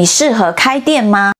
你适合开店吗？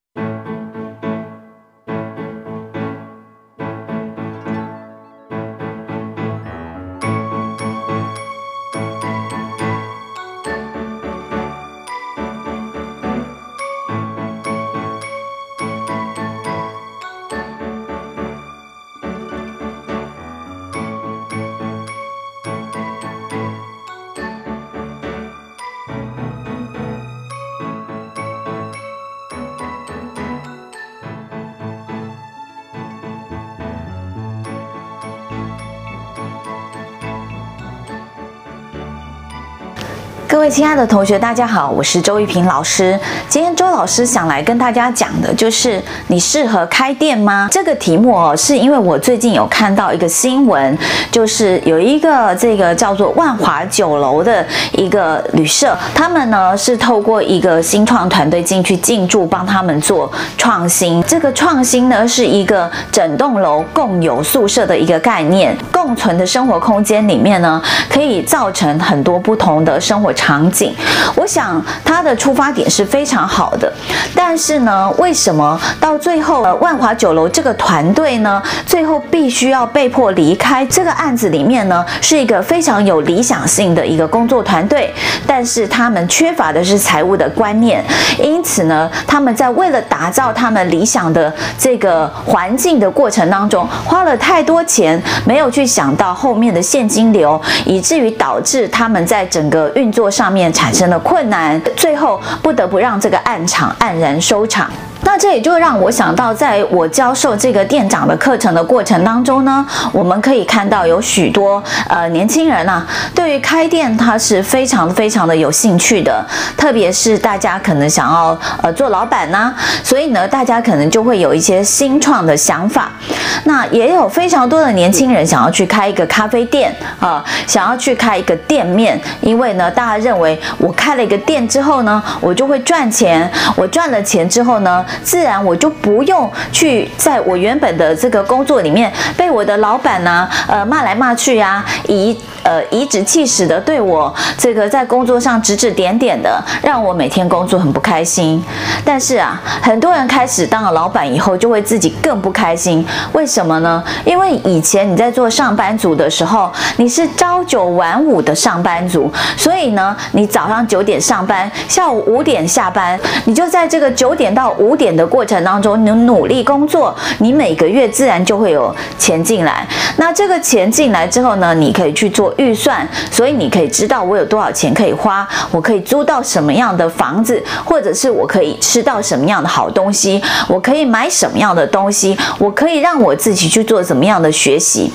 各位亲爱的同学，大家好，我是周玉萍老师。今天周老师想来跟大家讲的就是你适合开店吗？这个题目哦，是因为我最近有看到一个新闻，就是有一个这个叫做万华酒楼的一个旅社，他们呢是透过一个新创团队进去进驻，帮他们做创新。这个创新呢是一个整栋楼共有宿舍的一个概念，共存的生活空间里面呢，可以造成很多不同的生活场场景，我想他的出发点是非常好的，但是呢，为什么到最后，万华酒楼这个团队呢，最后必须要被迫离开这个案子里面呢，是一个非常有理想性的一个工作团队，但是他们缺乏的是财务的观念，因此呢，他们在为了打造他们理想的这个环境的过程当中，花了太多钱，没有去想到后面的现金流，以至于导致他们在整个运作上面产生了困难，最后不得不让这个暗场黯然收场。那这也就让我想到，在我教授这个店长的课程的过程当中呢，我们可以看到有许多呃年轻人啊，对于开店他是非常非常的有兴趣的，特别是大家可能想要呃做老板呢，所以呢，大家可能就会有一些新创的想法。那也有非常多的年轻人想要去开一个咖啡店啊，想要去开一个店面，因为呢，大家认为我开了一个店之后呢，我就会赚钱，我赚了钱之后呢。自然我就不用去在我原本的这个工作里面被我的老板呢、呃骂来骂去啊，以呃颐指气使的对我这个在工作上指指点点的，让我每天工作很不开心。但是啊，很多人开始当了老板以后，就会自己更不开心。为什么呢？因为以前你在做上班族的时候，你是朝九晚五的上班族，所以呢，你早上九点上班，下午五点下班，你就在这个九点到五点的过程当中，你努力工作，你每个月自然就会有钱进来。那这个钱进来之后呢，你可以去做预算，所以你可以知道我有多少钱可以花，我可以租到什么样的房子，或者是我可以吃到什么样的好东西，我可以买什么样的东西，我可以让我自己去做怎么样的学习。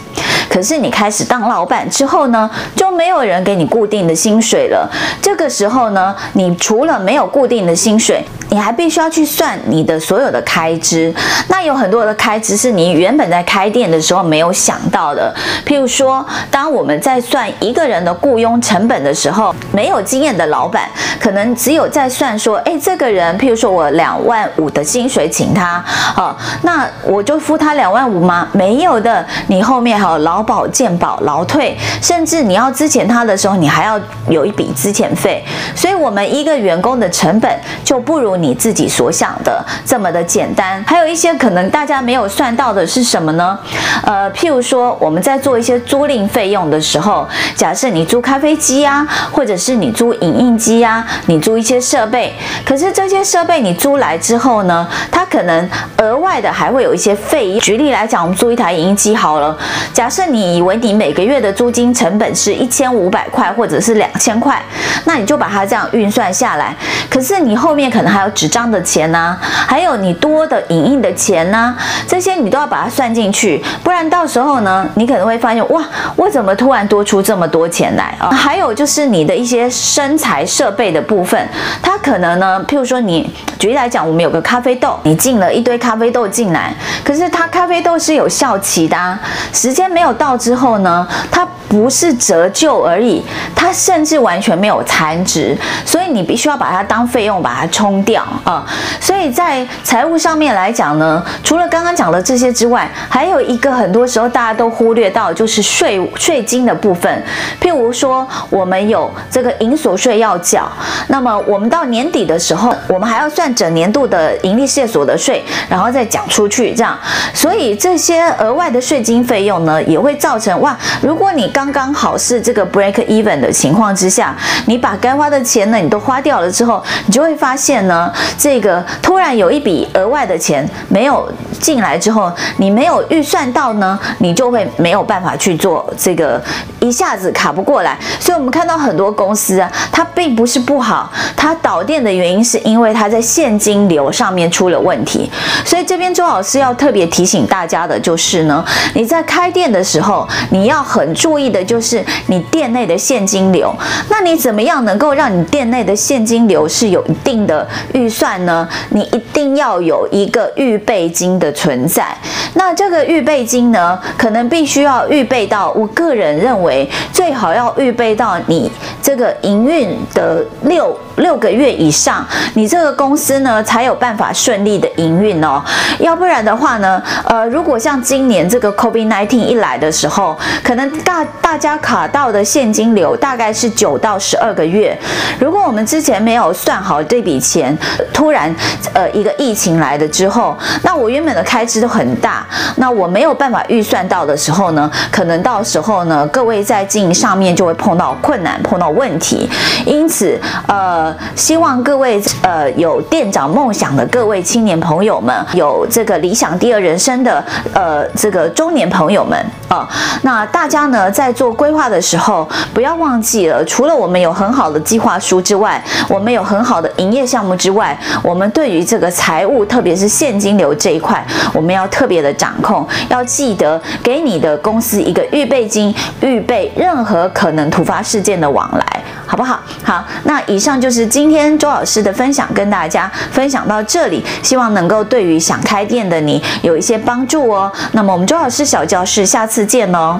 可是你开始当老板之后呢，就没有人给你固定的薪水了。这个时候呢，你除了没有固定的薪水，你还必须要去算你的所有的开支，那有很多的开支是你原本在开店的时候没有想到的。譬如说，当我们在算一个人的雇佣成本的时候，没有经验的老板可能只有在算说，哎，这个人，譬如说我两万五的薪水请他，哦，那我就付他两万五吗？没有的，你后面还有老劳保、健保、劳退，甚至你要资遣他的时候，你还要有一笔资遣费。所以，我们一个员工的成本就不如你自己所想的这么的简单，还有一些可能大家没有算到的是什么呢？呃，譬如说我们在做一些租赁费用的时候，假设你租咖啡机啊，或者是你租影印机啊，你租一些设备，可是这些设备你租来之后呢，它可能额外的还会有一些费用。举例来讲，我们租一台影印机好了，假设你以为你每个月的租金成本是一千五百块或者是两千块，那你就把它这样运算下来，可是你后面可能还有纸张的钱呢、还有你多的影印的钱呢、这些你都要把它算进去，不然到时候呢，你可能会发现哇，我怎么突然多出这么多钱来啊？还有就是你的一些生财设备的部分，它可能呢，譬如说你举例来讲，我们有个咖啡豆，你进了一堆咖啡豆进来，可是它咖啡豆是有效期的、时间没有到之后呢，它不是折旧而已，它甚至完全没有残值，所以你必须要把它当费用把它冲掉啊，所以。在财务上面来讲呢，除了刚刚讲的这些之外，还有一个很多时候大家都忽略到，就是税税金的部分。譬如说，我们有这个营所税要缴，那么我们到年底的时候，我们还要算整年度的盈利事业所得税，然后再讲出去，这样，所以这些额外的税金费用呢，也会造成哇，如果你刚刚好是这个 break even 的情况之下，你把该花的钱呢，你都花掉了之后，你就会发现呢，这个突然有一笔额外的钱没有进来之后，你没有预算到呢，你就会没有办法去做这个，一下子卡不过来，所以我们看到很多公司啊，它并不是不好，它倒店的原因是因为它在现金流上面出了问题，所以这边周老师要特别提醒大家的就是呢，你在开店的时候，你要很注意的就是你店内的现金流。那你怎么样能够让你店内的现金流是有一定的预算呢？你一定要有一个预备金的存在。那这个预备金呢，可能必须要预备到，我个人认为最好要预备到你这个营运的六六个月以上，你这个公司呢才有办法顺利的营运哦。要不然的话呢，呃，如果像今年这个 COVID-19 一来的时候，可能大大家卡到的现金流大概是九到十二个月。如果我们之前没有算好这笔钱，突然呃一个疫情来了之后，那我原本的开支都很大，那我没有办法预算到的时候呢，可能到时候呢，各位在经营上面就会碰到困难，碰到问题。因此，呃，希望各位呃有店长梦想的各位青年朋友们，有这个理想第二人生的呃这个中年朋友们啊、那大家呢在做规划的时候，不要忘记了，除了我们有很好的计划书之外，我们有很好的营业项目之外，我们对于这个财务，特别是现金流这一块，我们要特别的掌控，要记得给你的公司一个预备金，预备任何可能突发事件的往来，好不好？好，那以上就是今天周老师的分享，跟大家分享到这里，希望能够对于想开店的你有一些帮助哦。那么我们周老师小教室，下次次见喽。